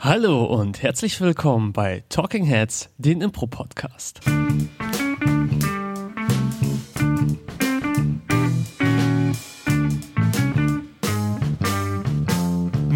Hallo und herzlich willkommen bei Talking Heads, den Impro-Podcast.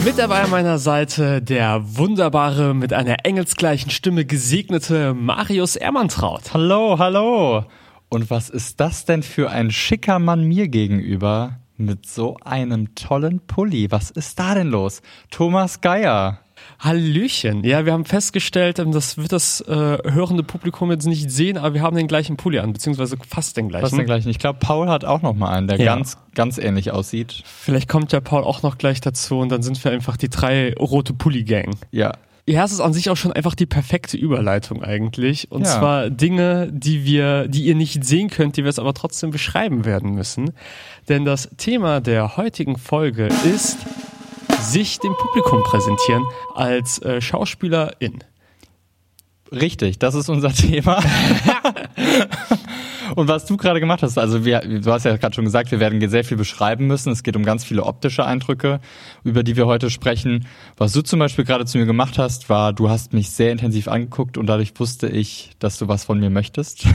Mit dabei an meiner Seite der wunderbare, mit einer engelsgleichen Stimme gesegnete Marius Ermantraut. Hallo, hallo. Und was ist das denn für ein schicker Mann mir gegenüber mit so einem tollen Pulli? Was ist da denn los? Thomas Geier. Hallöchen. Ja, wir haben festgestellt, ähm, das wird das äh, hörende Publikum jetzt nicht sehen, aber wir haben den gleichen Pulli an, beziehungsweise fast den gleichen. Fast den gleichen. Ich glaube, Paul hat auch noch mal einen, der Ja. ganz, ganz ähnlich aussieht. Vielleicht kommt ja Paul auch noch gleich dazu und dann sind wir einfach die drei rote Pulli-Gang. Ja. Ja, es ist an sich auch schon einfach die perfekte Überleitung eigentlich. Und Ja. zwar Dinge, die wir, die ihr nicht sehen könnt, die wir es aber trotzdem beschreiben werden müssen. Denn das Thema der heutigen Folge ist sich dem Publikum präsentieren als äh, Schauspielerin. Richtig, das ist unser Thema. Und was du gerade gemacht hast, also wir, du hast ja gerade schon gesagt, wir werden sehr viel beschreiben müssen. Es geht um ganz viele optische Eindrücke, über die wir heute sprechen. Was du zum Beispiel gerade zu mir gemacht hast, war, du hast mich sehr intensiv angeguckt und dadurch wusste ich, dass du was von mir möchtest.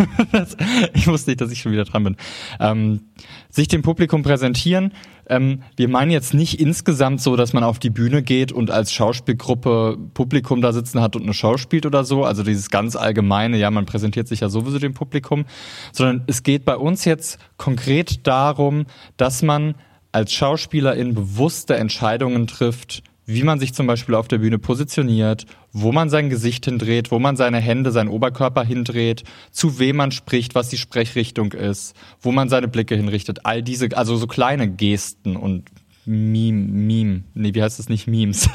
ich wusste nicht, dass ich schon wieder dran bin. Ähm, sich dem Publikum präsentieren. Ähm, wir meinen jetzt nicht insgesamt so, dass man auf die Bühne geht und als Schauspielgruppe Publikum da sitzen hat und eine Show spielt oder so. Also dieses ganz allgemeine, ja, man präsentiert sich ja sowieso dem Publikum, sondern es geht bei uns jetzt konkret darum, dass man als Schauspielerin bewusste Entscheidungen trifft, wie man sich zum Beispiel auf der Bühne positioniert, wo man sein Gesicht hindreht, wo man seine Hände, seinen Oberkörper hindreht, zu wem man spricht, was die Sprechrichtung ist, wo man seine Blicke hinrichtet. All diese, also so kleine Gesten und Meme, Meme, nee, wie heißt das nicht? Memes.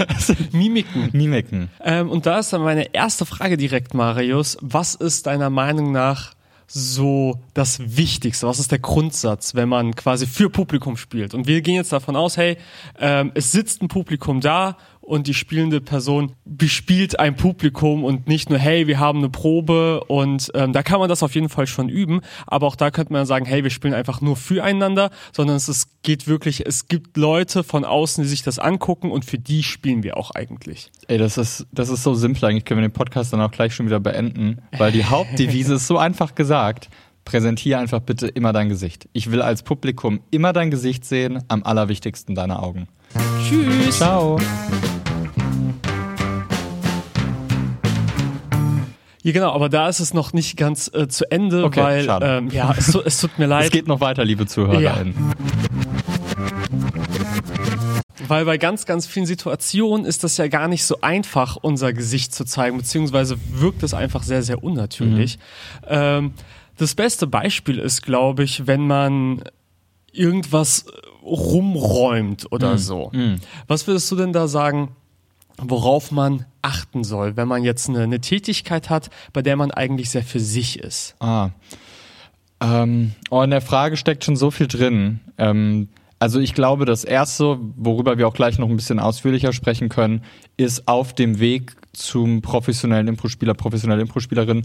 Mimiken. Mimiken. Ähm, und da ist dann meine erste Frage direkt, Marius. Was ist deiner Meinung nach so das Wichtigste? Was ist der Grundsatz, wenn man quasi für Publikum spielt? Und wir gehen jetzt davon aus, hey, ähm, es sitzt ein Publikum da und die spielende Person bespielt ein Publikum und nicht nur, hey, wir haben eine Probe und ähm, da kann man das auf jeden Fall schon üben, aber auch da könnte man sagen, hey, wir spielen einfach nur füreinander, sondern es ist, geht wirklich, es gibt Leute von außen, die sich das angucken und für die spielen wir auch eigentlich. Ey, das ist, das ist so simpel eigentlich. Können wir den Podcast dann auch gleich schon wieder beenden, weil die Hauptdevise ist so einfach gesagt. Präsentiere einfach bitte immer dein Gesicht. Ich will als Publikum immer dein Gesicht sehen, am allerwichtigsten deine Augen. Tschüss. Ciao. Ja, genau, aber da ist es noch nicht ganz äh, zu Ende, Okay, weil ähm, ja, es, es tut mir Es leid, geht noch weiter, liebe ZuhörerInnen. weil bei ganz, ganz vielen Situationen ist das ja gar nicht so einfach, unser Gesicht zu zeigen, beziehungsweise wirkt es einfach sehr, sehr unnatürlich. Mhm. Ähm, das beste Beispiel ist, glaube ich, wenn man irgendwas rumräumt oder Mhm. so. Was würdest du denn da sagen, worauf man achten soll, wenn man jetzt eine, eine Tätigkeit hat, bei der man eigentlich sehr für sich ist? Ah. Ähm, oh, in der Frage steckt schon so viel drin. Ähm, also ich glaube, das Erste, worüber wir auch gleich noch ein bisschen ausführlicher sprechen können, ist auf dem Weg zum professionellen Impro-Spieler, professionelle Impro-Spielerin,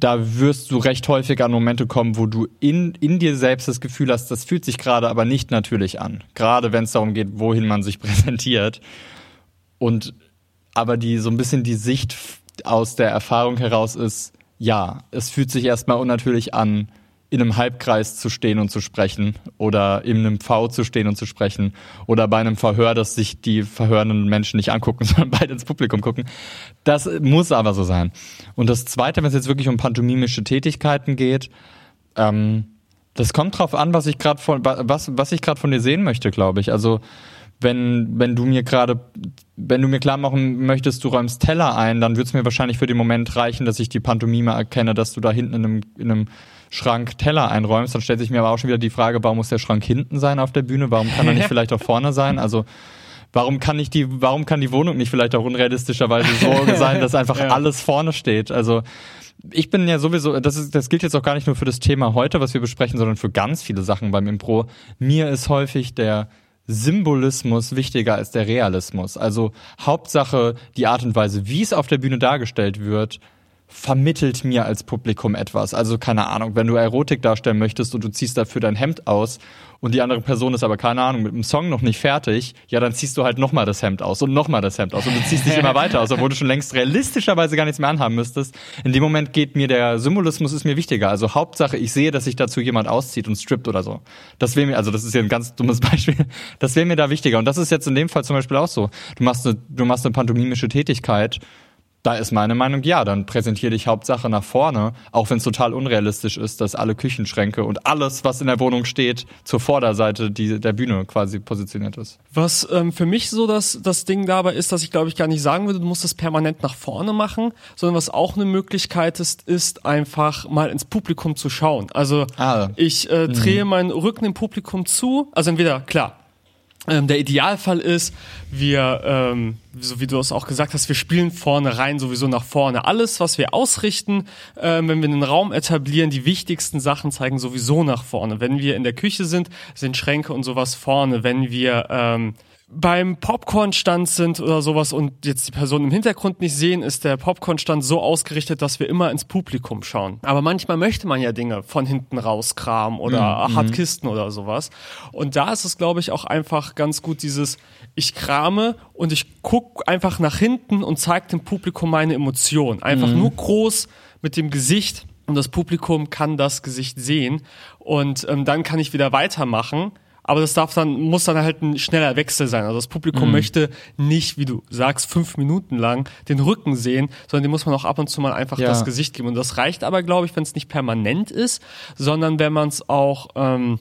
da wirst du recht häufig an Momente kommen, wo du in, in dir selbst das Gefühl hast, das fühlt sich gerade aber nicht natürlich an. Gerade wenn es darum geht, wohin man sich präsentiert. Und aber die so ein bisschen die Sicht aus der Erfahrung heraus ist, ja, es fühlt sich erstmal unnatürlich an, in einem Halbkreis zu stehen und zu sprechen oder in einem V zu stehen und zu sprechen oder bei einem Verhör, dass sich die verhörenden Menschen nicht angucken, sondern beide ins Publikum gucken. Das muss aber so sein. Und das Zweite, wenn es jetzt wirklich um pantomimische Tätigkeiten geht, ähm, das kommt drauf an, was ich gerade von was was ich gerade von dir sehen möchte, glaube ich. Also wenn wenn du mir gerade wenn du mir klar machen möchtest, du räumst Teller ein, dann würde es mir wahrscheinlich für den Moment reichen, dass ich die Pantomime erkenne, dass du da hinten in einem, in einem Schrank Teller einräumst. Dann stellt sich mir aber auch schon wieder die Frage, warum muss der Schrank hinten sein auf der Bühne? Warum kann er nicht vielleicht auch vorne sein? Also warum kann nicht die, warum kann die Wohnung nicht vielleicht auch unrealistischerweise so sein, dass einfach Ja. alles vorne steht? Also ich bin ja sowieso, das, ist, das gilt jetzt auch gar nicht nur für das Thema heute, was wir besprechen, sondern für ganz viele Sachen beim Impro. Mir ist häufig der Symbolismus wichtiger als der Realismus. Also Hauptsache die Art und Weise, wie es auf der Bühne dargestellt wird, vermittelt mir als Publikum etwas. Also keine Ahnung, wenn du Erotik darstellen möchtest und du ziehst dafür dein Hemd aus und die andere Person ist aber keine Ahnung mit dem Song noch nicht fertig, ja dann ziehst du halt nochmal das Hemd aus und nochmal das Hemd aus und du ziehst dich immer weiter aus, obwohl du schon längst realistischerweise gar nichts mehr anhaben müsstest. In dem Moment geht mir der Symbolismus ist mir wichtiger. Also Hauptsache, ich sehe, dass sich dazu jemand auszieht und strippt oder so. Das wäre mir, also das ist ja ein ganz dummes Beispiel. Das wäre mir da wichtiger und das ist jetzt in dem Fall zum Beispiel auch so. Du machst eine, du machst eine pantomimische Tätigkeit da ist meine Meinung, ja, dann präsentiere dich Hauptsache nach vorne, auch wenn es total unrealistisch ist, dass alle Küchenschränke und alles, was in der Wohnung steht, zur Vorderseite die, der Bühne quasi positioniert ist. Was ähm, für mich so das, das Ding dabei ist, dass ich glaube ich gar nicht sagen würde, du musst es permanent nach vorne machen, sondern was auch eine Möglichkeit ist, ist einfach mal ins Publikum zu schauen. Also ah. ich äh, drehe mhm. meinen Rücken dem Publikum zu, also entweder, klar, ähm, der Idealfall ist, wir, ähm, so wie du es auch gesagt hast, wir spielen vorne rein sowieso nach vorne. Alles, was wir ausrichten, ähm, wenn wir einen Raum etablieren, die wichtigsten Sachen zeigen sowieso nach vorne. Wenn wir in der Küche sind, sind Schränke und sowas vorne. Wenn wir ähm, beim Popcorn-Stand sind oder sowas und jetzt die Person im Hintergrund nicht sehen, ist der Popcorn-Stand so ausgerichtet, dass wir immer ins Publikum schauen. Aber manchmal möchte man ja Dinge von hinten rauskramen oder mhm. hat Kisten oder sowas. Und da ist es, glaube ich, auch einfach ganz gut dieses, ich krame und ich guck einfach nach hinten und zeige dem Publikum meine Emotion. Einfach mhm. nur groß mit dem Gesicht und das Publikum kann das Gesicht sehen und ähm, dann kann ich wieder weitermachen aber das darf dann, muss dann halt ein schneller Wechsel sein. Also das Publikum mhm. möchte nicht, wie du sagst, fünf Minuten lang den Rücken sehen, sondern dem muss man auch ab und zu mal einfach ja. das Gesicht geben. Und das reicht aber, glaube ich, wenn es nicht permanent ist, sondern wenn man es auch ähm,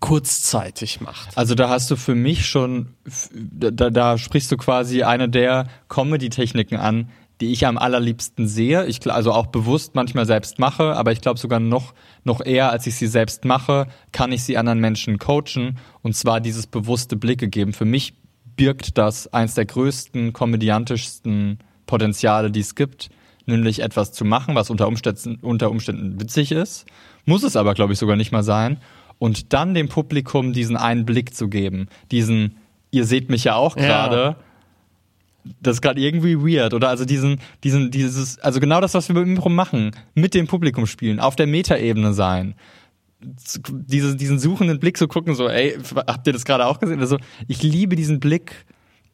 kurzzeitig macht. Also da hast du für mich schon, da, da sprichst du quasi eine der Comedy-Techniken an, die ich am allerliebsten sehe. Ich also auch bewusst manchmal selbst mache, aber ich glaube sogar noch noch eher, als ich sie selbst mache, kann ich sie anderen Menschen coachen und zwar dieses bewusste Blicke geben. Für mich birgt das eins der größten komödiantischsten Potenziale, die es gibt, nämlich etwas zu machen, was unter Umständen, unter Umständen witzig ist, muss es aber, glaube ich, sogar nicht mal sein, und dann dem Publikum diesen einen Blick zu geben, diesen, ihr seht mich ja auch gerade, ja das ist gerade irgendwie weird, oder? Also diesen, diesen, dieses, also genau das, was wir beim Impro machen, mit dem Publikum spielen, auf der Metaebene sein. Diese, diesen suchenden Blick zu so gucken, so, ey, habt ihr das gerade auch gesehen? Also, ich liebe diesen Blick.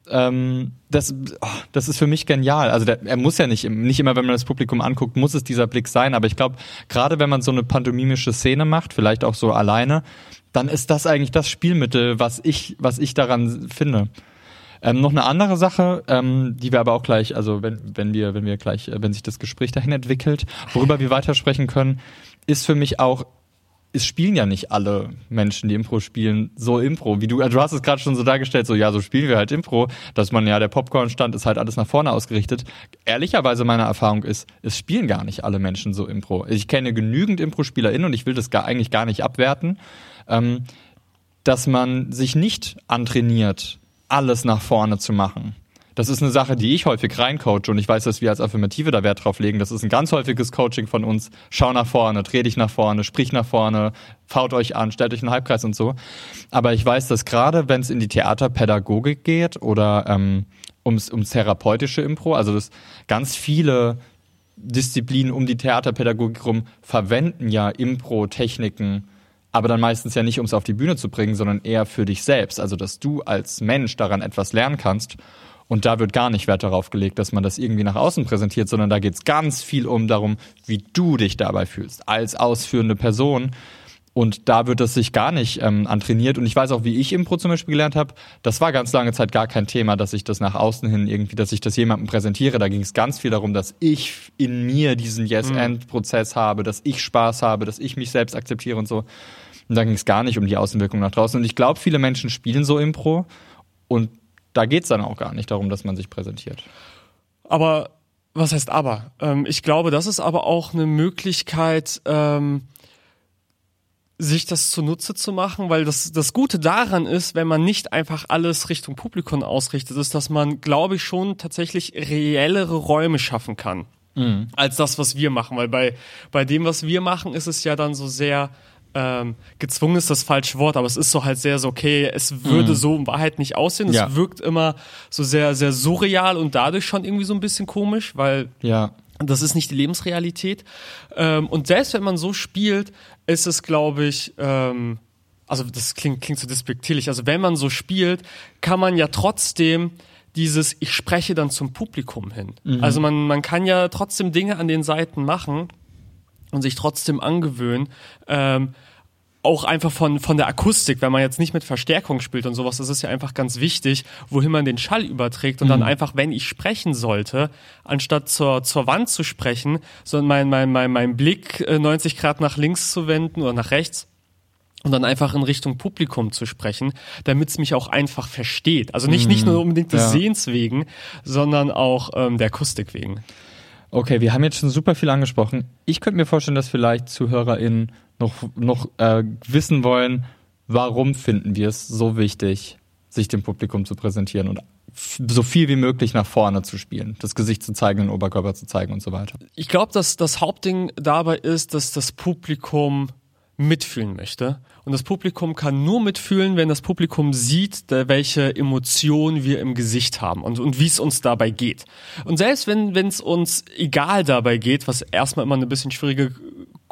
Ähm, das, oh, das ist für mich genial. Also der, er muss ja nicht, nicht immer, wenn man das Publikum anguckt, muss es dieser Blick sein. Aber ich glaube, gerade wenn man so eine pantomimische Szene macht, vielleicht auch so alleine, dann ist das eigentlich das Spielmittel, was ich, was ich daran finde. Ähm, noch eine andere Sache, ähm, die wir aber auch gleich, also wenn, wenn wir, wenn wir gleich, äh, wenn sich das Gespräch dahin entwickelt, worüber wir weitersprechen können, ist für mich auch, es spielen ja nicht alle Menschen, die Impro spielen, so Impro. Wie du, also du hast es gerade schon so dargestellt, so ja, so spielen wir halt Impro, dass man ja, der Popcorn-Stand ist halt alles nach vorne ausgerichtet. Ehrlicherweise meine Erfahrung ist, es spielen gar nicht alle Menschen so Impro. Ich kenne genügend Impro-SpielerInnen und ich will das gar, eigentlich gar nicht abwerten, ähm, dass man sich nicht antrainiert, alles nach vorne zu machen. Das ist eine Sache, die ich häufig reincoache und ich weiß, dass wir als Affirmative da Wert drauf legen. Das ist ein ganz häufiges Coaching von uns. Schau nach vorne, dreh dich nach vorne, sprich nach vorne, faut euch an, stellt euch einen Halbkreis und so. Aber ich weiß, dass gerade wenn es in die Theaterpädagogik geht oder ähm, ums, ums therapeutische Impro, also dass ganz viele Disziplinen um die Theaterpädagogik rum verwenden ja Impro-Techniken aber dann meistens ja nicht, um es auf die Bühne zu bringen, sondern eher für dich selbst. Also, dass du als Mensch daran etwas lernen kannst. Und da wird gar nicht Wert darauf gelegt, dass man das irgendwie nach außen präsentiert, sondern da geht es ganz viel um darum, wie du dich dabei fühlst, als ausführende Person. Und da wird es sich gar nicht ähm, antrainiert. Und ich weiß auch, wie ich Impro zum Beispiel gelernt habe, das war ganz lange Zeit gar kein Thema, dass ich das nach außen hin irgendwie, dass ich das jemandem präsentiere. Da ging es ganz viel darum, dass ich in mir diesen Yes-End-Prozess mhm. habe, dass ich Spaß habe, dass ich mich selbst akzeptiere und so. Und da ging es gar nicht um die Außenwirkung nach draußen. Und ich glaube, viele Menschen spielen so Impro und da geht es dann auch gar nicht darum, dass man sich präsentiert. Aber was heißt aber? Ähm, ich glaube, das ist aber auch eine Möglichkeit, ähm, sich das zunutze zu machen, weil das, das Gute daran ist, wenn man nicht einfach alles Richtung Publikum ausrichtet, ist, dass man, glaube ich, schon tatsächlich reellere Räume schaffen kann. Mhm. Als das, was wir machen. Weil bei, bei dem, was wir machen, ist es ja dann so sehr, ähm, gezwungen ist das falsche Wort, aber es ist so halt sehr so, okay, es würde mm. so in Wahrheit nicht aussehen. Ja. Es wirkt immer so sehr, sehr surreal und dadurch schon irgendwie so ein bisschen komisch, weil ja. Das ist nicht die Lebensrealität. Ähm, und selbst wenn man so spielt, ist es, glaube ich, ähm, also das klingt, klingt so despektierlich, also wenn man so spielt, kann man ja trotzdem dieses, ich spreche dann zum Publikum hin. Mhm. Also man, man kann ja trotzdem Dinge an den Seiten machen und sich trotzdem angewöhnen. Ähm, auch einfach von, von der Akustik, wenn man jetzt nicht mit Verstärkung spielt und sowas, das ist ja einfach ganz wichtig, wohin man den Schall überträgt und mhm. dann einfach, wenn ich sprechen sollte, anstatt zur, zur Wand zu sprechen, sondern mein, mein, mein, mein Blick 90 äh, Grad nach links zu wenden oder nach rechts und dann einfach in Richtung Publikum zu sprechen, damit es mich auch einfach versteht. Also nicht, mhm. nicht nur unbedingt des ja. Sehens wegen, sondern auch ähm, der Akustik wegen. Okay, wir haben jetzt schon super viel angesprochen. Ich könnte mir vorstellen, dass vielleicht ZuhörerInnen noch, noch äh, wissen wollen, warum finden wir es so wichtig, sich dem Publikum zu präsentieren und so viel wie möglich nach vorne zu spielen, das Gesicht zu zeigen, den Oberkörper zu zeigen und so weiter. Ich glaube, dass das Hauptding dabei ist, dass das Publikum mitfühlen möchte. Und das Publikum kann nur mitfühlen, wenn das Publikum sieht, welche Emotionen wir im Gesicht haben und, und wie es uns dabei geht. Und selbst wenn es uns egal dabei geht, was erstmal immer eine bisschen schwierige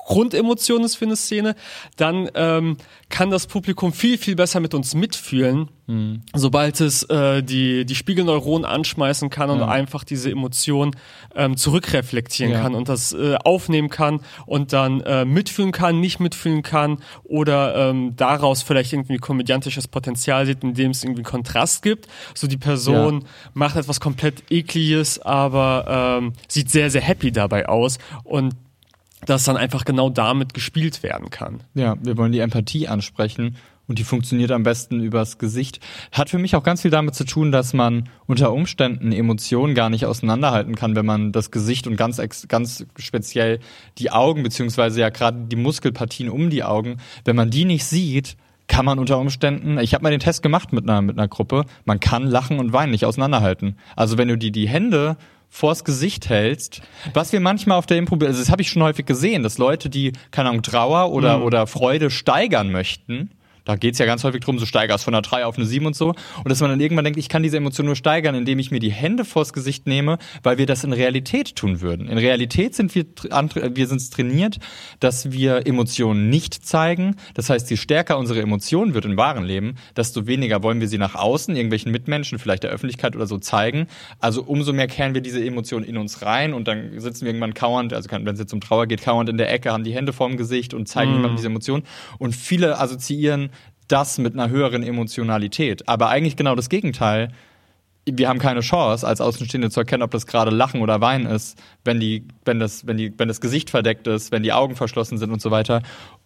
Grundemotion ist für eine Szene, dann ähm, kann das Publikum viel, viel besser mit uns mitfühlen, mhm. sobald es äh, die, die Spiegelneuronen anschmeißen kann und ja. einfach diese Emotion ähm, zurückreflektieren ja. kann und das äh, aufnehmen kann und dann äh, mitfühlen kann, nicht mitfühlen kann oder ähm, daraus vielleicht irgendwie komödiantisches Potenzial sieht, indem es irgendwie Kontrast gibt. So die Person ja. macht etwas komplett ekliges, aber ähm, sieht sehr, sehr happy dabei aus und dass dann einfach genau damit gespielt werden kann. Ja, wir wollen die Empathie ansprechen und die funktioniert am besten übers Gesicht. Hat für mich auch ganz viel damit zu tun, dass man unter Umständen Emotionen gar nicht auseinanderhalten kann, wenn man das Gesicht und ganz, ganz speziell die Augen, beziehungsweise ja gerade die Muskelpartien um die Augen, wenn man die nicht sieht, kann man unter Umständen, ich habe mal den Test gemacht mit einer, mit einer Gruppe, man kann Lachen und Weinen nicht auseinanderhalten. Also wenn du die, die Hände vors Gesicht hältst, was wir manchmal auf der Impro, also das habe ich schon häufig gesehen, dass Leute, die, keine Ahnung, Trauer oder, mhm. oder Freude steigern möchten, da geht's ja ganz häufig drum, so steigerst von einer 3 auf eine 7 und so. Und dass man dann irgendwann denkt, ich kann diese Emotion nur steigern, indem ich mir die Hände vors Gesicht nehme, weil wir das in Realität tun würden. In Realität sind wir, wir sind trainiert, dass wir Emotionen nicht zeigen. Das heißt, je stärker unsere Emotion wird im wahren Leben, desto weniger wollen wir sie nach außen, irgendwelchen Mitmenschen, vielleicht der Öffentlichkeit oder so zeigen. Also umso mehr kehren wir diese Emotionen in uns rein und dann sitzen wir irgendwann kauernd, also wenn es jetzt um Trauer geht, kauernd in der Ecke, haben die Hände vorm Gesicht und zeigen mm. niemandem diese Emotion. Und viele assoziieren das mit einer höheren Emotionalität. Aber eigentlich genau das Gegenteil. Wir haben keine Chance, als Außenstehende zu erkennen, ob das gerade Lachen oder Weinen ist, wenn die, wenn das, wenn die, wenn das Gesicht verdeckt ist, wenn die Augen verschlossen sind und so weiter.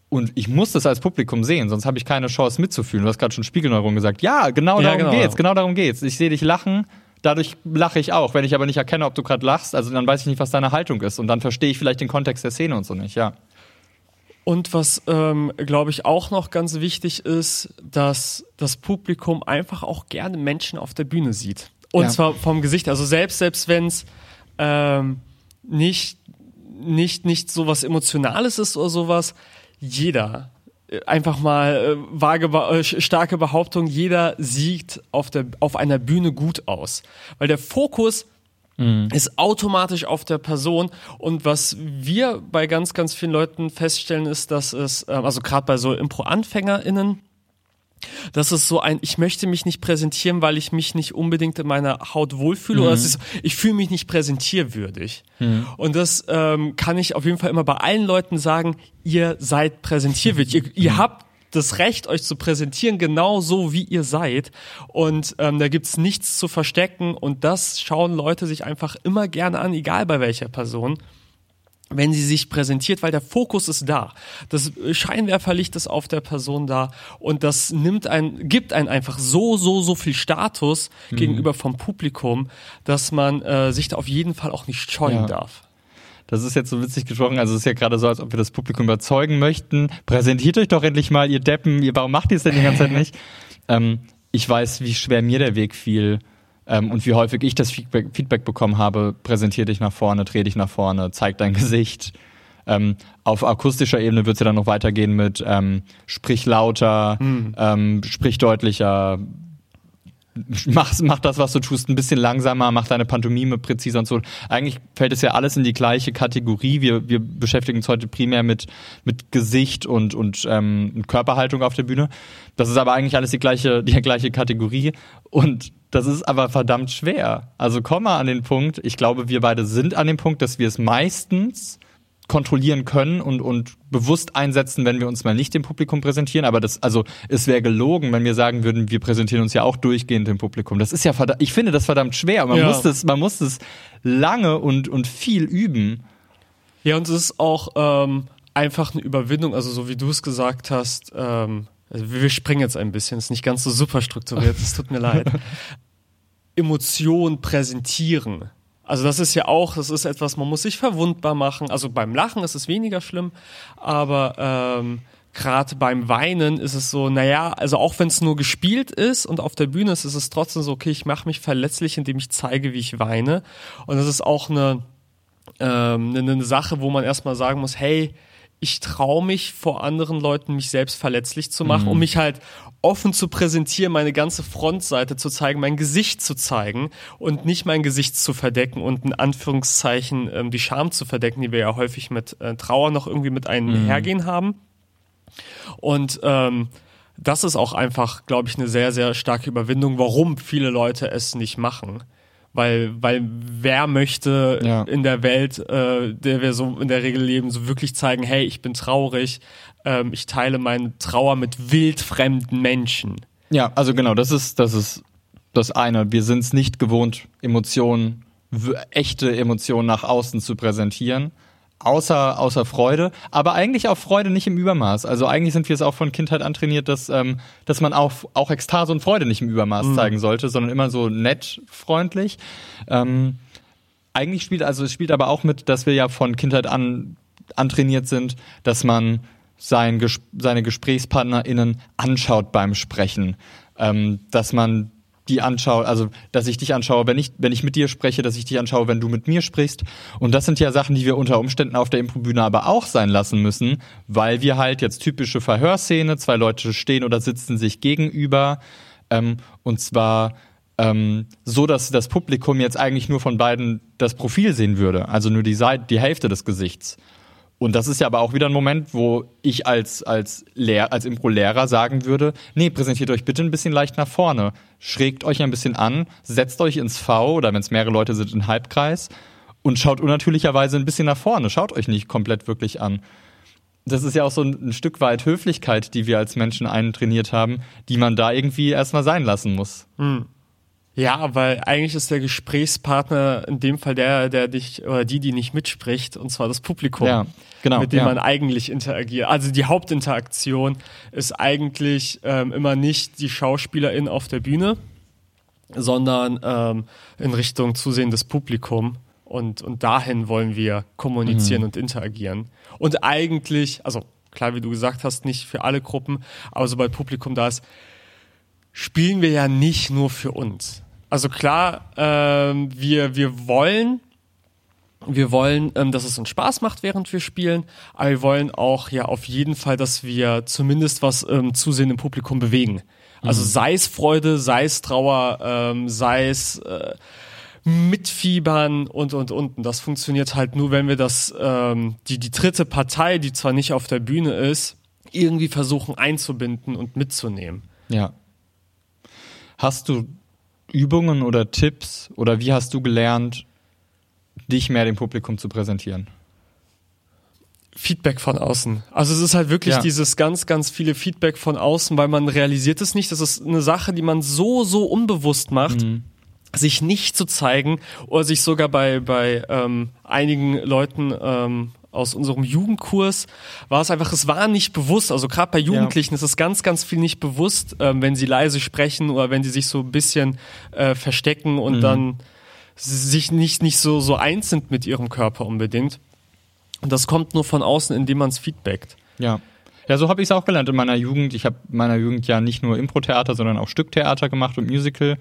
Und ich muss das als Publikum sehen, sonst habe ich keine Chance mitzufühlen. Du hast gerade schon Spiegelneuron gesagt. Ja, genau ja, darum genau. geht's. Genau darum geht's. Ich sehe dich lachen, dadurch lache ich auch. Wenn ich aber nicht erkenne, ob du gerade lachst, also dann weiß ich nicht, was deine Haltung ist. Und dann verstehe ich vielleicht den Kontext der Szene und so nicht, ja. Und was, ähm, glaube ich, auch noch ganz wichtig ist, dass das Publikum einfach auch gerne Menschen auf der Bühne sieht. Und ja. zwar vom Gesicht. Also selbst, selbst wenn es ähm, nicht, nicht, nicht so was Emotionales ist oder sowas, jeder, äh, einfach mal äh, vage, äh, starke Behauptung, jeder sieht auf, der, auf einer Bühne gut aus. Weil der Fokus mhm. ist automatisch auf der Person. Und was wir bei ganz, ganz vielen Leuten feststellen, ist, dass es, ähm, also gerade bei so Impro-AnfängerInnen, das ist so ein, ich möchte mich nicht präsentieren, weil ich mich nicht unbedingt in meiner Haut wohlfühle mhm. oder ist, ich fühle mich nicht präsentierwürdig. Mhm. Und das ähm, kann ich auf jeden Fall immer bei allen Leuten sagen, ihr seid präsentierwürdig. ihr, ihr habt das Recht, euch zu präsentieren, genau so wie ihr seid. Und ähm, da gibt's nichts zu verstecken. Und das schauen Leute sich einfach immer gerne an, egal bei welcher Person wenn sie sich präsentiert, weil der Fokus ist da. Das Scheinwerferlicht ist auf der Person da und das nimmt ein, gibt einen einfach so, so, so viel Status mhm. gegenüber vom Publikum, dass man äh, sich da auf jeden Fall auch nicht scheuen ja. darf. Das ist jetzt so witzig gesprochen. Also es ist ja gerade so, als ob wir das Publikum überzeugen möchten. Präsentiert euch doch endlich mal, ihr Deppen. Ihr, warum macht ihr es denn die ganze Zeit nicht? Ähm, ich weiß, wie schwer mir der Weg fiel ähm, und wie häufig ich das Feedback, Feedback bekommen habe. Präsentier dich nach vorne, dreh dich nach vorne, zeig dein Gesicht. Ähm, auf akustischer Ebene wird es ja dann noch weitergehen mit ähm, sprich lauter, mhm. ähm, sprich deutlicher, mach, mach das, was du tust, ein bisschen langsamer, mach deine Pantomime präziser und so. Eigentlich fällt es ja alles in die gleiche Kategorie. Wir, wir beschäftigen uns heute primär mit, mit Gesicht und, und ähm, Körperhaltung auf der Bühne. Das ist aber eigentlich alles die gleiche, die gleiche Kategorie. Und das ist aber verdammt schwer. Also komm mal an den Punkt. Ich glaube, wir beide sind an dem Punkt, dass wir es meistens kontrollieren können und, und bewusst einsetzen, wenn wir uns mal nicht dem Publikum präsentieren. Aber das, also es wäre gelogen, wenn wir sagen würden, wir präsentieren uns ja auch durchgehend dem Publikum. Das ist ja verdammt, ich finde das verdammt schwer. Man ja. muss das, man muss das lange und, und viel üben. Ja, und es ist auch ähm, einfach eine Überwindung, also so wie du es gesagt hast, ähm, wir springen jetzt ein bisschen, ist nicht ganz so super strukturiert, es tut mir leid. Emotion präsentieren also das ist ja auch, das ist etwas, man muss sich verwundbar machen. Also beim Lachen ist es weniger schlimm, aber ähm, gerade beim Weinen ist es so, naja, also auch wenn es nur gespielt ist und auf der Bühne ist, ist es trotzdem so, okay, ich mache mich verletzlich, indem ich zeige, wie ich weine. Und das ist auch eine, ähm, eine, eine Sache, wo man erstmal sagen muss, hey, ich traue mich vor anderen Leuten, mich selbst verletzlich zu machen, mhm. um mich halt offen zu präsentieren, meine ganze Frontseite zu zeigen, mein Gesicht zu zeigen und nicht mein Gesicht zu verdecken und in Anführungszeichen ähm, die Scham zu verdecken, die wir ja häufig mit äh, Trauer noch irgendwie mit einhergehen mhm. haben. Und ähm, das ist auch einfach, glaube ich, eine sehr, sehr starke Überwindung, warum viele Leute es nicht machen weil weil wer möchte ja. in der Welt, äh, der wir so in der Regel leben, so wirklich zeigen, hey, ich bin traurig, ähm, ich teile meine Trauer mit wildfremden Menschen. Ja, also genau, das ist das ist das eine. Wir sind es nicht gewohnt, Emotionen, echte Emotionen nach außen zu präsentieren außer, außer Freude, aber eigentlich auch Freude nicht im Übermaß. Also eigentlich sind wir es auch von Kindheit an trainiert, dass, ähm, dass man auch, auch Ekstase und Freude nicht im Übermaß mhm. zeigen sollte, sondern immer so nett, freundlich. Ähm, eigentlich spielt, also es spielt aber auch mit, dass wir ja von Kindheit an antrainiert sind, dass man sein, seine GesprächspartnerInnen anschaut beim Sprechen. Ähm, dass man die anschaue, also dass ich dich anschaue, wenn ich, wenn ich mit dir spreche, dass ich dich anschaue, wenn du mit mir sprichst. Und das sind ja Sachen, die wir unter Umständen auf der Improbühne aber auch sein lassen müssen, weil wir halt jetzt typische Verhörszene, zwei Leute stehen oder sitzen sich gegenüber. Ähm, und zwar ähm, so, dass das Publikum jetzt eigentlich nur von beiden das Profil sehen würde, also nur die Seite, die Hälfte des Gesichts. Und das ist ja aber auch wieder ein Moment, wo ich als, als, Lehr als Impro-Lehrer sagen würde, nee, präsentiert euch bitte ein bisschen leicht nach vorne. Schrägt euch ein bisschen an, setzt euch ins V oder wenn es mehrere Leute sind, in Halbkreis und schaut unnatürlicherweise ein bisschen nach vorne. Schaut euch nicht komplett wirklich an. Das ist ja auch so ein, ein Stück weit Höflichkeit, die wir als Menschen eintrainiert haben, die man da irgendwie erstmal sein lassen muss. Hm. Ja, weil eigentlich ist der Gesprächspartner in dem Fall der, der dich oder die, die nicht mitspricht, und zwar das Publikum, ja, genau, mit dem ja. man eigentlich interagiert. Also die Hauptinteraktion ist eigentlich ähm, immer nicht die Schauspielerin auf der Bühne, sondern ähm, in Richtung zusehendes Publikum. Und, und dahin wollen wir kommunizieren mhm. und interagieren. Und eigentlich, also klar, wie du gesagt hast, nicht für alle Gruppen, aber sobald Publikum da ist, spielen wir ja nicht nur für uns. Also klar, ähm, wir, wir wollen, wir wollen, ähm, dass es uns Spaß macht, während wir spielen, aber wir wollen auch ja auf jeden Fall, dass wir zumindest was ähm, Zusehen im Publikum bewegen. Also mhm. sei es Freude, sei es Trauer, ähm, sei es äh, mitfiebern und und und. Und das funktioniert halt nur, wenn wir das ähm, die die dritte Partei, die zwar nicht auf der Bühne ist, irgendwie versuchen einzubinden und mitzunehmen. Ja. Hast du Übungen oder Tipps oder wie hast du gelernt, dich mehr dem Publikum zu präsentieren? Feedback von außen. Also es ist halt wirklich ja. dieses ganz, ganz viele Feedback von außen, weil man realisiert es nicht. Das ist eine Sache, die man so, so unbewusst macht. Mhm sich nicht zu zeigen oder sich sogar bei bei ähm, einigen Leuten ähm, aus unserem Jugendkurs war es einfach, es war nicht bewusst, also gerade bei Jugendlichen ja. ist es ganz, ganz viel nicht bewusst, ähm, wenn sie leise sprechen oder wenn sie sich so ein bisschen äh, verstecken und mhm. dann sich nicht, nicht so, so eins sind mit ihrem Körper unbedingt. Und das kommt nur von außen, indem man es feedbackt. Ja. Ja, so habe ich es auch gelernt in meiner Jugend. Ich habe in meiner Jugend ja nicht nur Impro-Theater, sondern auch Stücktheater gemacht und Musical.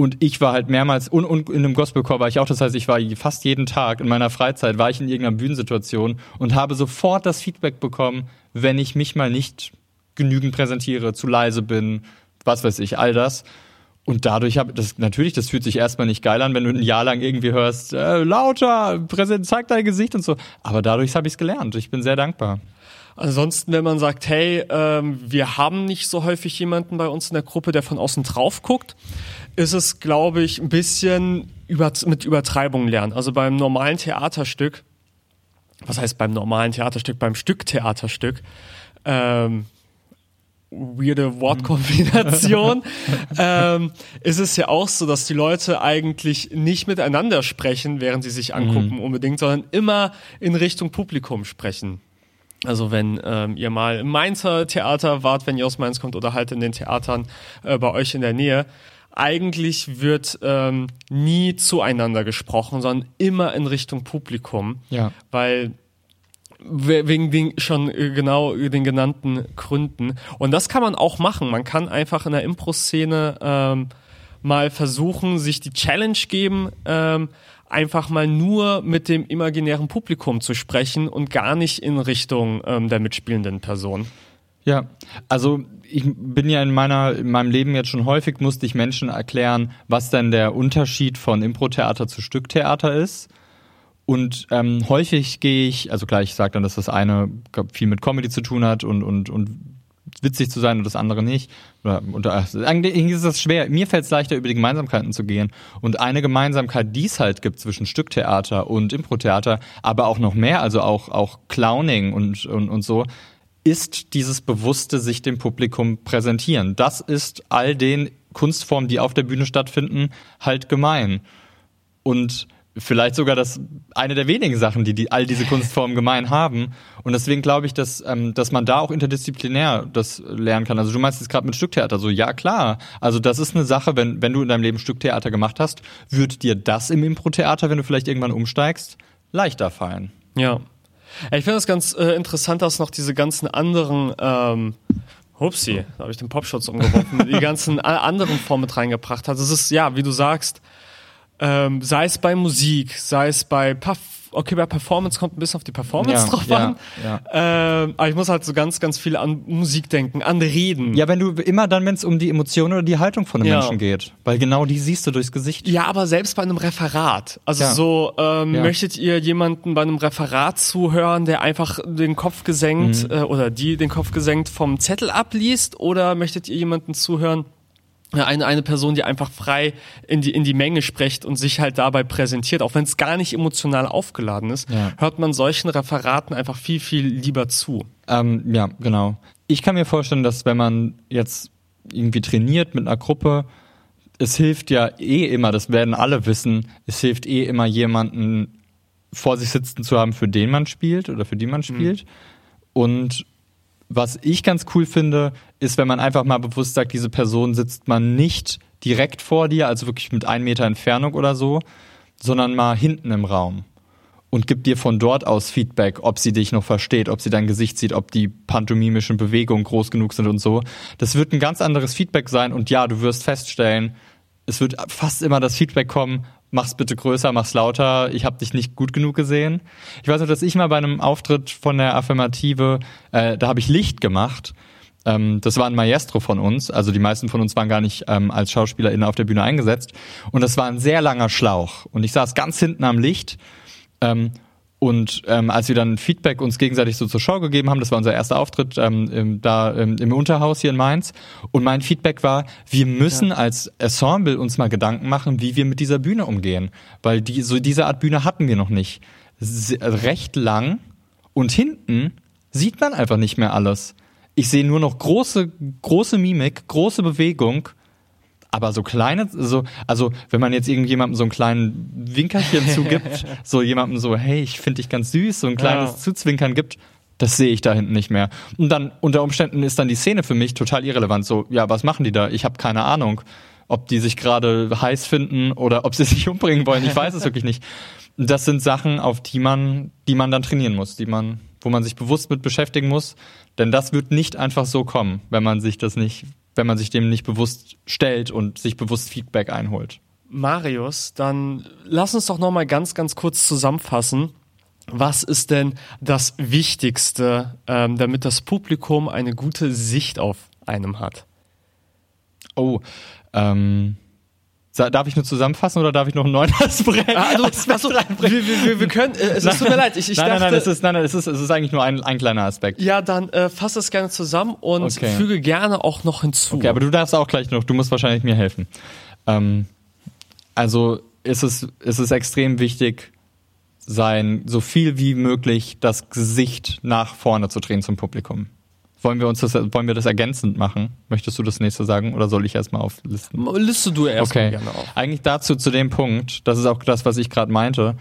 Und ich war halt mehrmals, und, und in einem Gospelchor war ich auch, das heißt, ich war fast jeden Tag in meiner Freizeit, war ich in irgendeiner Bühnensituation und habe sofort das Feedback bekommen, wenn ich mich mal nicht genügend präsentiere, zu leise bin, was weiß ich, all das. Und dadurch habe das natürlich, das fühlt sich erstmal nicht geil an, wenn du ein Jahr lang irgendwie hörst, äh, lauter, präsent, zeig dein Gesicht und so. Aber dadurch habe ich es gelernt. Ich bin sehr dankbar. Ansonsten, wenn man sagt, hey, ähm, wir haben nicht so häufig jemanden bei uns in der Gruppe, der von außen drauf guckt, ist es, glaube ich, ein bisschen über, mit Übertreibung lernen. Also beim normalen Theaterstück, was heißt beim normalen Theaterstück, beim Stücktheaterstück, ähm, weirde Wortkombination, ähm, ist es ja auch so, dass die Leute eigentlich nicht miteinander sprechen, während sie sich angucken mhm. unbedingt, sondern immer in Richtung Publikum sprechen. Also wenn ähm, ihr mal im Mainzer Theater wart, wenn ihr aus Mainz kommt oder halt in den Theatern äh, bei euch in der Nähe, eigentlich wird ähm, nie zueinander gesprochen, sondern immer in Richtung Publikum. Ja. Weil wegen den schon äh, genau den genannten Gründen. Und das kann man auch machen. Man kann einfach in der Impro-Szene ähm, mal versuchen, sich die Challenge geben, ähm, einfach mal nur mit dem imaginären Publikum zu sprechen und gar nicht in Richtung ähm, der mitspielenden Person. Ja, also ich bin ja in meiner in meinem Leben jetzt schon häufig musste ich Menschen erklären, was denn der Unterschied von Impro-Theater zu Stücktheater ist. Und ähm, häufig gehe ich, also klar, ich sage dann, dass das eine viel mit Comedy zu tun hat und und und witzig zu sein und das andere nicht. Oder, und, also, eigentlich ist das schwer. Mir fällt es leichter, über die Gemeinsamkeiten zu gehen. Und eine Gemeinsamkeit, die es halt gibt zwischen Stücktheater und Improtheater, aber auch noch mehr, also auch, auch Clowning und, und, und so, ist dieses bewusste sich dem Publikum präsentieren. Das ist all den Kunstformen, die auf der Bühne stattfinden, halt gemein. Und vielleicht sogar das eine der wenigen Sachen, die, die all diese Kunstformen gemein haben. Und deswegen glaube ich, dass, ähm, dass man da auch interdisziplinär das lernen kann. Also du meinst jetzt gerade mit Stücktheater so, ja klar. Also das ist eine Sache, wenn, wenn du in deinem Leben Stücktheater gemacht hast, wird dir das im Impro-Theater, wenn du vielleicht irgendwann umsteigst, leichter fallen. Ja. Ich finde es ganz äh, interessant, dass noch diese ganzen anderen ähm, Hupsi, da habe ich den Popschutz umgeworfen, die ganzen anderen Formen mit reingebracht hat. Das ist, ja, wie du sagst, ähm, sei es bei Musik, sei es bei Puff, okay, bei Performance kommt ein bisschen auf die Performance Ja, drauf ja, an. ja. Ähm, aber ich muss halt so ganz, ganz viel an Musik denken, an Reden. Ja, wenn du immer dann, wenn es um die Emotionen oder die Haltung von einem. Menschen geht. Weil genau die siehst du durchs Gesicht. Ja, aber selbst bei einem Referat. Also so, ähm, möchtet ihr jemanden bei einem Referat zuhören, der einfach den Kopf gesenkt Mhm. äh, oder die den Kopf gesenkt vom Zettel abliest? Oder möchtet ihr jemanden zuhören, äh, eine, eine Person, die einfach frei in die, in die Menge spricht und sich halt dabei präsentiert, auch wenn es gar nicht emotional aufgeladen ist, Ja. hört man solchen Referaten einfach viel, viel lieber zu. Ähm, ja, genau. Ich kann mir vorstellen, dass wenn man jetzt irgendwie trainiert mit einer Gruppe, es hilft ja eh immer, das werden alle wissen, es hilft eh immer jemanden vor sich sitzen zu haben, für den man spielt oder für die man spielt. Und was ich ganz cool finde, ist, wenn man einfach mal bewusst sagt, diese Person sitzt man nicht direkt vor dir, also wirklich mit einem Meter Entfernung oder so, sondern mal hinten im Raum und gibt dir von dort aus Feedback, ob sie dich noch versteht, ob sie dein Gesicht sieht, ob die pantomimischen Bewegungen groß genug sind und so. Das wird ein ganz anderes Feedback sein und ja, du wirst feststellen, es wird fast immer das Feedback kommen, mach's bitte größer, mach's lauter, ich habe dich nicht gut genug gesehen. Ich weiß noch, dass ich mal bei einem Auftritt von der Affirmative, äh, da habe ich Licht gemacht. Ähm, das war ein Maestro von uns, also die meisten von uns waren gar nicht ähm, als SchauspielerInnen auf der Bühne eingesetzt. Und das war ein sehr langer Schlauch. Und ich saß ganz hinten am Licht ähm, und ähm, als wir dann Feedback uns gegenseitig so zur Show gegeben haben, das war unser erster Auftritt ähm, im, da ähm, im Unterhaus hier in Mainz. Und mein Feedback war, wir müssen als Ensemble uns mal Gedanken machen, wie wir mit dieser Bühne umgehen. Weil die, so diese Art Bühne hatten wir noch nicht. S recht lang und hinten sieht man einfach nicht mehr alles. Ich sehe nur noch große, große Mimik, große Bewegung aber so kleine, so, also wenn man jetzt irgendjemandem so einen kleinen Winkerchen zugibt, so jemandem so, hey, ich finde dich ganz süß, so ein kleines Ja. Zuzwinkern gibt, das sehe ich da hinten nicht mehr. Und dann unter Umständen ist dann die Szene für mich total irrelevant. So, ja, was machen die da? Ich habe keine Ahnung, ob die sich gerade heiß finden oder ob sie sich umbringen wollen. Ich weiß es wirklich nicht. Das sind Sachen, auf die man, die man dann trainieren muss, die man, wo man sich bewusst mit beschäftigen muss. Denn das wird nicht einfach so kommen, wenn man sich das nicht, wenn man sich dem nicht bewusst stellt und sich bewusst Feedback einholt. Marius, dann lass uns doch noch mal ganz, ganz kurz zusammenfassen. Was ist denn das Wichtigste, ähm, damit das Publikum eine gute Sicht auf einem hat? Oh, Ähm, darf ich nur zusammenfassen oder darf ich noch einen neuen Aspekt? Ah, du, achso, wir, wir, wir können, äh, es tut mir leid, ich, ich nein, dachte... Nein, nein, es ist, nein, nein, es ist, es ist eigentlich nur ein, ein kleiner Aspekt. Ja, dann äh, fass es gerne zusammen und Okay. füge gerne auch noch hinzu. Okay, aber du darfst auch gleich noch, du musst wahrscheinlich mir helfen. Ähm, also ist es, ist es extrem wichtig, sein, so viel wie möglich das Gesicht nach vorne zu drehen zum Publikum. Wollen wir uns das, wollen wir das ergänzend machen? Möchtest du das nächste sagen oder soll ich erstmal auflisten? Liste du erst mal Okay. gerne auf. Eigentlich dazu zu dem Punkt, das ist auch das, was ich gerade meinte.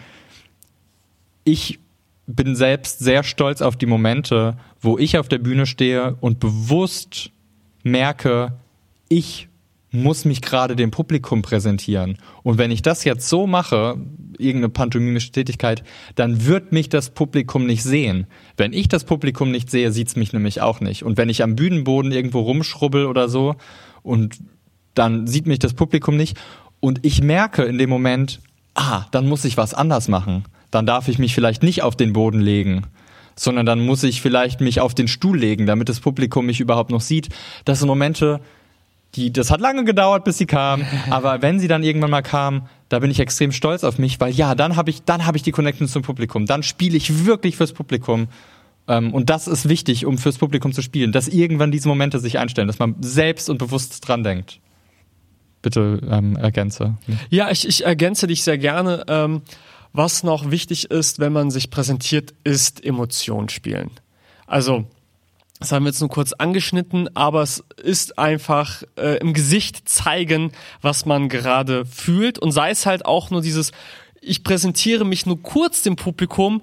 Ich bin selbst sehr stolz auf die Momente, wo ich auf der Bühne stehe und bewusst merke, ich muss mich gerade dem Publikum präsentieren. Und wenn ich das jetzt so mache, irgendeine pantomimische Tätigkeit, dann wird mich das Publikum nicht sehen. Wenn ich das Publikum nicht sehe, sieht's mich nämlich auch nicht. Und wenn ich am Bühnenboden irgendwo rumschrubbel oder so und dann sieht mich das Publikum nicht und ich merke in dem Moment, ah, dann muss ich was anders machen. Dann darf ich mich vielleicht nicht auf den Boden legen, sondern dann muss ich vielleicht mich auf den Stuhl legen, damit das Publikum mich überhaupt noch sieht. Das sind Momente, die, das hat lange gedauert, bis sie kam, aber wenn sie dann irgendwann mal kam, da bin ich extrem stolz auf mich, weil ja, dann habe ich, dann habe ich die Connection zum Publikum, dann spiele ich wirklich fürs Publikum. Ähm, und das ist wichtig, um fürs Publikum zu spielen, dass irgendwann diese Momente sich einstellen, dass man selbst und bewusst dran denkt. Bitte ähm, ergänze. Ja, ich, ich ergänze dich sehr gerne. Ähm, was noch wichtig ist, wenn man sich präsentiert, ist Emotion spielen. Also, das haben wir jetzt nur kurz angeschnitten, aber es ist einfach äh, im Gesicht zeigen, was man gerade fühlt und sei es halt auch nur dieses, ich präsentiere mich nur kurz dem Publikum,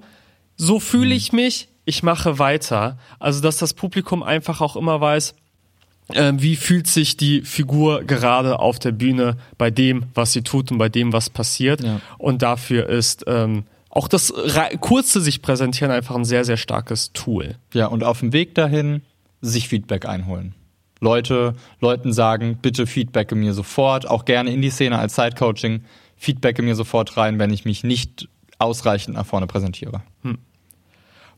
so fühle ich mich, ich mache weiter. Also, dass das Publikum einfach auch immer weiß, äh, wie fühlt sich die Figur gerade auf der Bühne bei dem, was sie tut und bei dem, was passiert. Ja. Und dafür ist ähm, auch das kurze sich präsentieren einfach ein sehr, sehr starkes Tool. Ja, und auf dem Weg dahin sich Feedback einholen. Leute, Leuten sagen, bitte feedbacke mir sofort, auch gerne in die Szene als Side-Coaching, feedbacke mir sofort rein, wenn ich mich nicht ausreichend nach vorne präsentiere.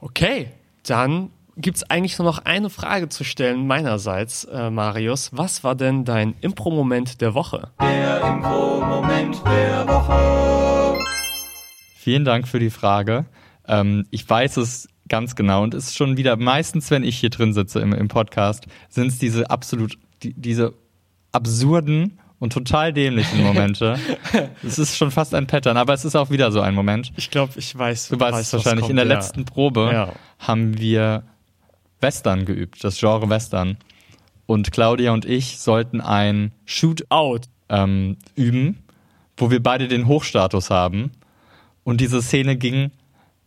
Okay, dann gibt's eigentlich nur noch eine Frage zu stellen meinerseits, äh, Marius. Was war denn dein Impro-Moment der Woche? Vielen Dank für die Frage. Ähm, ich weiß es ganz genau und es ist schon wieder, meistens, wenn ich hier drin sitze im, im Podcast, sind es diese absolut, die, diese absurden und total dämlichen Momente. es ist schon fast ein Pattern, aber es ist auch wieder so ein Moment. Ich glaube, ich weiß. Du weißt weiß, es wahrscheinlich. kommt, In der ja. letzten Probe Ja. haben wir Western geübt, das Genre Western. Und Claudia und ich sollten ein Shootout Out. ähm, üben, wo wir beide den Hochstatus haben. Und diese Szene ging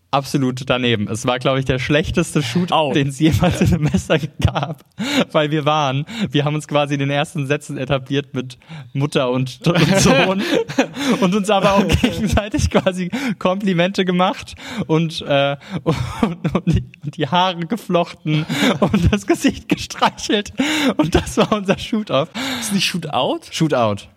absolut daneben. Es war, glaube ich, der schlechteste Shootout, Au. den es jemals im Semester gab. Weil wir waren, wir haben uns quasi in den ersten Sätzen etabliert mit Mutter und, und Sohn und uns aber auch gegenseitig quasi Komplimente gemacht und, äh, und, und, die, und die Haare geflochten und das Gesicht gestreichelt. Und das war unser Shootout. Ist nicht Shootout? Shootout.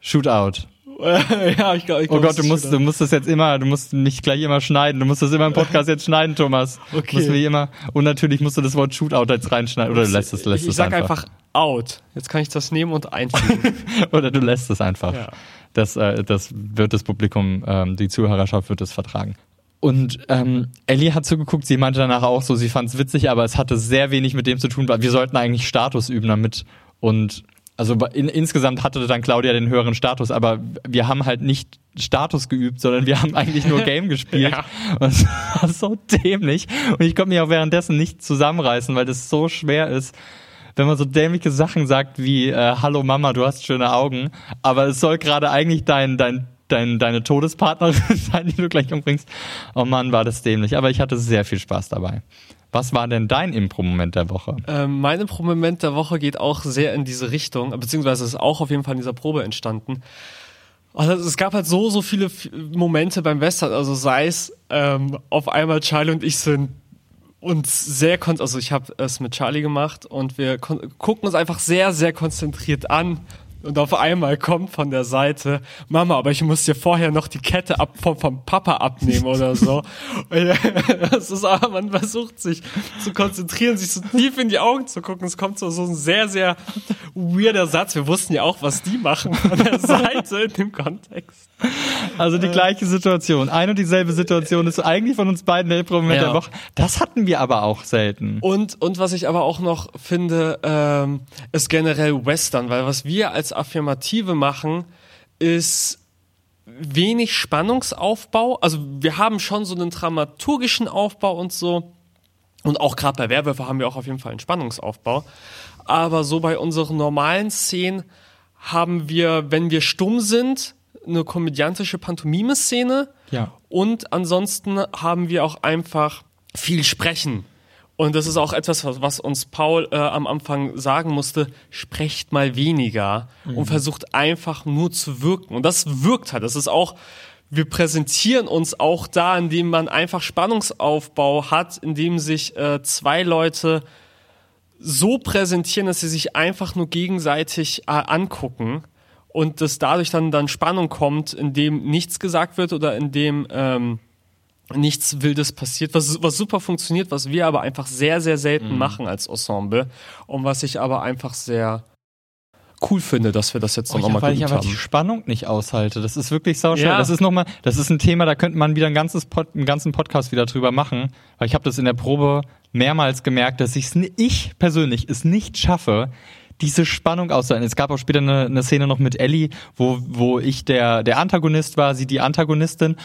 Shootout. ja, ich glaube. Ich Oh glaub, Gott, es du musst, du musst das jetzt immer, du musst mich gleich immer schneiden. Du musst das immer im Podcast jetzt schneiden, Thomas. Okay. Musst wie immer. Und natürlich musst du das Wort Shootout jetzt reinschneiden. Oder du lässt es, lässt ich es sag einfach. einfach out. Jetzt kann ich das nehmen und einfügen. Oder du lässt es einfach. Ja. Das, äh, das wird das Publikum, ähm, die Zuhörerschaft wird es vertragen. Und ähm, Ellie hat zugeguckt, sie meinte danach auch so, sie fand es witzig, aber es hatte sehr wenig mit dem zu tun, weil wir sollten eigentlich Status üben damit. Und also in, insgesamt hatte dann Claudia den höheren Status, aber wir haben halt nicht Status geübt, sondern wir haben eigentlich nur Game gespielt. Ja. Und es war so dämlich. Und ich konnte mich auch währenddessen nicht zusammenreißen, weil das so schwer ist wenn man so dämliche Sachen sagt wie äh, Hallo Mama, du hast schöne Augen, aber es soll gerade eigentlich dein, dein, dein, deine Todespartnerin sein, die du gleich umbringst. Oh Mann, war das dämlich. Aber ich hatte sehr viel Spaß dabei. Was war denn dein Impro-Moment der Woche? ähm, mein Impro-Moment der Woche geht auch sehr in diese Richtung, beziehungsweise ist auch auf jeden Fall in dieser Probe entstanden. Also es gab halt so, so viele Momente beim Western, also sei es ähm, auf einmal Charlie und ich sind uns sehr also ich habe es mit Charlie gemacht und wir gucken uns einfach sehr sehr konzentriert an Und auf einmal kommt von der Seite, Mama, aber ich muss dir vorher noch die Kette ab, vom, vom Papa abnehmen oder so. das ist aber, man versucht sich zu konzentrieren, sich so tief in die Augen zu gucken. Es kommt so, so ein sehr, sehr weirder Satz. Wir wussten ja auch, was die machen von der Seite in dem Kontext. Also die gleiche Situation. Ein und dieselbe Situation ist eigentlich von uns beiden der Moment Ja. der Woche. Das hatten wir aber auch selten. Und, und was ich aber auch noch finde, ähm, ist generell Western, weil was wir als Affirmative machen, ist wenig Spannungsaufbau. Also wir haben schon so einen dramaturgischen Aufbau und so. Und auch gerade bei Werwölfe haben wir auch auf jeden Fall einen Spannungsaufbau. Aber so bei unseren normalen Szenen haben wir, wenn wir stumm sind, eine komödiantische Pantomime-Szene. Ja. Und ansonsten haben wir auch einfach viel Sprechen. Und das ist auch etwas, was, uns Paul äh, am Anfang sagen musste, sprecht mal weniger und versucht einfach nur zu wirken. Und das wirkt halt. Das ist auch, wir präsentieren uns auch da, indem man einfach Spannungsaufbau hat, indem sich äh, zwei Leute so präsentieren, dass sie sich einfach nur gegenseitig äh, angucken und dass dadurch dann, dann Spannung kommt, indem nichts gesagt wird oder indem ähm, nichts Wildes passiert, was, was super funktioniert, was wir aber einfach sehr, sehr selten machen als Ensemble und was ich aber einfach sehr cool finde, dass wir das jetzt Oh, noch ja, mal weil ich geübt einfach die haben. Spannung nicht aushalte. Das ist wirklich sauschwer. Ja. Das ist noch mal, das ist ein Thema, da könnte man wieder ein ganzes Pod, einen ganzen Podcast wieder drüber machen, weil ich habe das in der Probe mehrmals gemerkt, dass ich's, ich persönlich es nicht schaffe, diese Spannung auszuhalten. Es gab auch später eine, eine Szene noch mit Ellie, wo, wo ich der, der Antagonist war, sie die Antagonistin.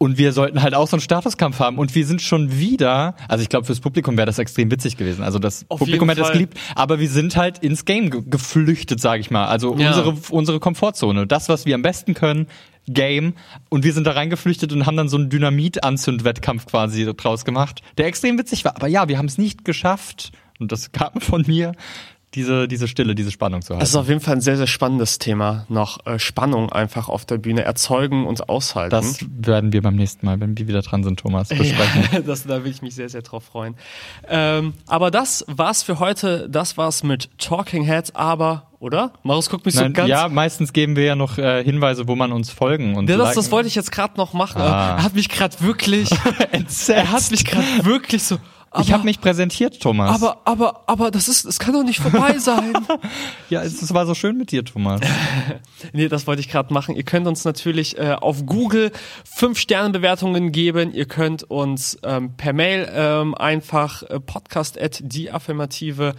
Und wir sollten halt auch so einen Statuskampf haben. Und wir sind schon wieder, also ich glaube, fürs Publikum wäre das extrem witzig gewesen. Also das Auf Publikum hätte es geliebt. Aber wir sind halt ins Game ge geflüchtet, sage ich mal. Also Ja. unsere, unsere Komfortzone. Das, was wir am besten können, Game. Und wir sind da reingeflüchtet und haben dann so einen Dynamit-Anzünd-Wettkampf quasi draus gemacht, der extrem witzig war. Aber ja, wir haben es nicht geschafft, und das kam von mir, diese, diese Stille, diese Spannung zu halten. Das ist auf jeden Fall ein sehr, sehr spannendes Thema, noch äh, Spannung einfach auf der Bühne erzeugen und aushalten. das werden wir beim nächsten Mal, wenn wir wieder dran sind, Thomas, besprechen. Ja, das, da will ich mich sehr, sehr drauf freuen. Ähm, aber das war's für heute. Das war's mit Talking Heads. Aber, oder? Marius guckt mich so Nein, ganz. ja, meistens geben wir ja noch äh, Hinweise, wo man uns folgen und Ja, das, das wollte ich jetzt gerade noch machen. Ah. Er hat mich gerade wirklich. Entsetzt. er hat mich gerade wirklich so. Aber, ich habe mich präsentiert, Thomas. Aber, aber, aber das ist, es kann doch nicht vorbei sein. ja, es, es war so schön mit dir, Thomas. Nee, das wollte ich gerade machen. Ihr könnt uns natürlich äh, auf Google fünf Sterne Bewertungen geben. Ihr könnt uns ähm, per Mail ähm, einfach äh, podcast at die Affirmative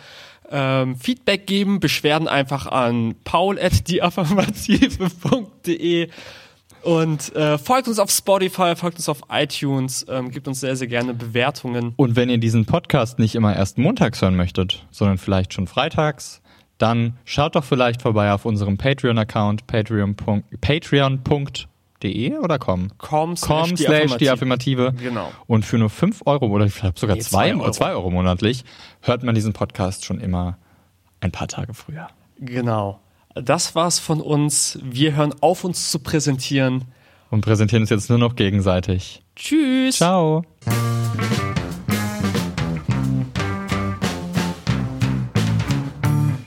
ähm, Feedback geben, Beschwerden einfach an paul at dieaffirmative.de und äh, folgt uns auf Spotify, folgt uns auf iTunes, ähm, gebt uns sehr, sehr gerne Bewertungen. Und wenn ihr diesen Podcast nicht immer erst montags hören möchtet, sondern vielleicht schon freitags, dann schaut doch vielleicht vorbei auf unserem Patreon-Account patreon.de oder com? Com com slash die Affirmative. Genau. Und für nur 5 Euro oder ich glaube sogar Nee, 2 zwei Euro. Euro. Zwei Euro monatlich hört man diesen Podcast schon immer ein paar Tage früher. Genau. Das war's von uns. Wir hören auf, uns zu präsentieren. Und präsentieren uns jetzt nur noch gegenseitig. Tschüss. Ciao.